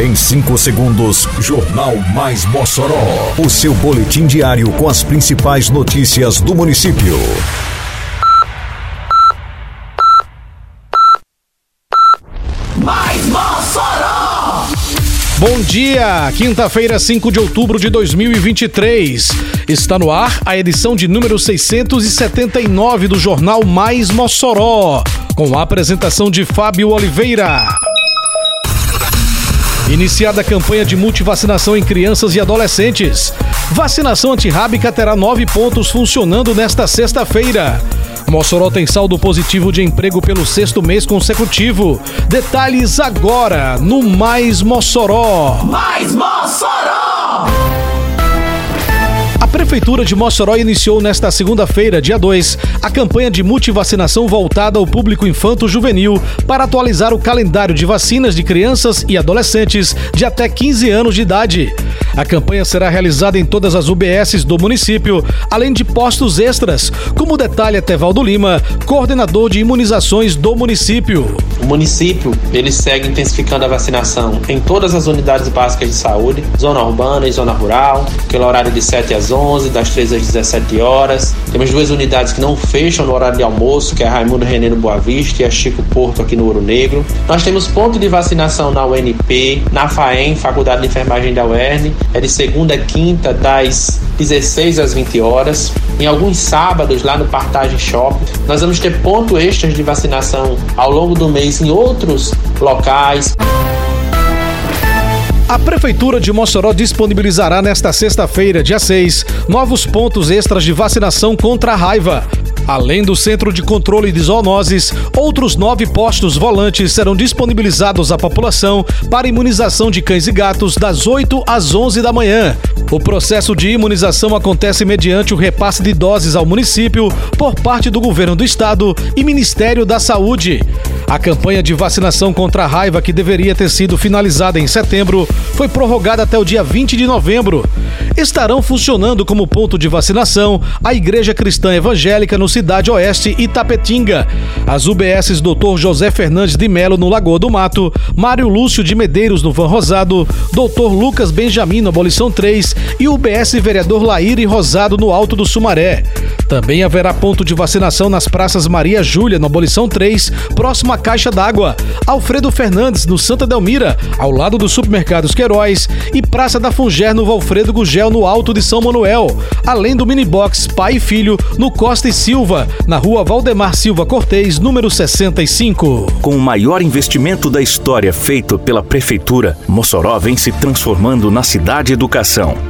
Em 5 segundos, Jornal Mais Mossoró. O seu boletim diário com as principais notícias do município. Mais Mossoró! Bom dia, quinta-feira, 5 de outubro de 2023. Está no ar a edição de número 679 do Jornal Mais Mossoró, com a apresentação de Fábio Oliveira. Iniciada a campanha de multivacinação em crianças e adolescentes. Vacinação antirrábica terá nove pontos funcionando nesta sexta-feira. Mossoró tem saldo positivo de emprego pelo sexto mês consecutivo. Detalhes agora no Mais Mossoró. Mais Mossoró! A Prefeitura de Mossoró iniciou nesta segunda-feira, dia 2, a campanha de multivacinação voltada ao público infanto-juvenil para atualizar o calendário de vacinas de crianças e adolescentes de até 15 anos de idade. A campanha será realizada em todas as UBSs do município, além de postos extras, como detalha Tevaldo Lima, coordenador de imunizações do município. O município ele segue intensificando a vacinação em todas as unidades básicas de saúde, zona urbana e zona rural, aquele horário de 7 às 11, das 13 às 17 horas. Temos duas unidades que não fecham no horário de almoço, que é Raimundo René no Boa Vista e a Chico Porto aqui no Ouro Negro. Nós temos ponto de vacinação na UNP, na FAEM, Faculdade de Enfermagem da UERN, é de segunda a quinta, das 16 às 20 horas. Em alguns sábados, lá no Partage Shopping, nós vamos ter ponto extras de vacinação ao longo do mês em outros locais. A Prefeitura de Mossoró disponibilizará nesta sexta-feira, dia 6, novos pontos extras de vacinação contra a raiva. Além do Centro de Controle de Zoonoses, outros nove postos volantes serão disponibilizados à população para imunização de cães e gatos das 8 às 11 da manhã. O processo de imunização acontece mediante o repasse de doses ao município por parte do Governo do Estado e Ministério da Saúde. A campanha de vacinação contra a raiva, que deveria ter sido finalizada em setembro, foi prorrogada até o dia 20 de novembro. Estarão funcionando como ponto de vacinação a Igreja Cristã Evangélica no Cidade Oeste Itapetinga, as UBSs Dr. José Fernandes de Melo no Lagoa do Mato, Mário Lúcio de Medeiros no Van Rosado, Dr. Lucas Benjamin no Abolição 3 e UBS Vereador Laíre Rosado no Alto do Sumaré. Também haverá ponto de vacinação nas praças Maria Júlia no Abolição 3, próximo à Caixa d'Água, Alfredo Fernandes no Santa Delmira, ao lado dos supermercados Queiroz e Praça da Funger no Valfredo Gugel no Alto de São Manuel, além do minibox Pai e Filho no Costa e Silva, na rua Valdemar Silva Cortez, número 65. Com o maior investimento da história feito pela Prefeitura, Mossoró vem se transformando na cidade educação.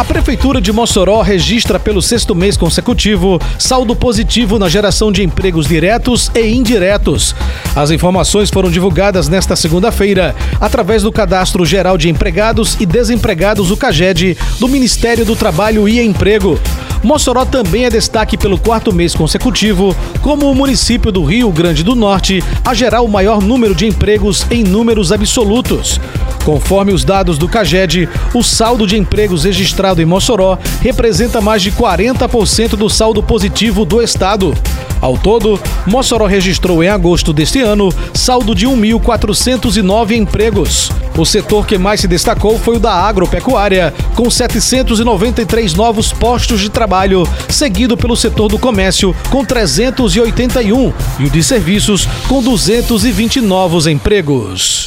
A Prefeitura de Mossoró registra pelo sexto mês consecutivo saldo positivo na geração de empregos diretos e indiretos. As informações foram divulgadas nesta segunda-feira através do Cadastro Geral de Empregados e Desempregados, o CAGED, do Ministério do Trabalho e Emprego. Mossoró também é destaque pelo quarto mês consecutivo como o município do Rio Grande do Norte a gerar o maior número de empregos em números absolutos. Conforme os dados do CAGED, o saldo de empregos registrado em Mossoró representa mais de 40% do saldo positivo do estado. Ao todo, Mossoró registrou em agosto deste ano saldo de 1.409 empregos. O setor que mais se destacou foi o da agropecuária, com 793 novos postos de trabalho, seguido pelo setor do comércio, com 381, e o de serviços, com 220 novos empregos.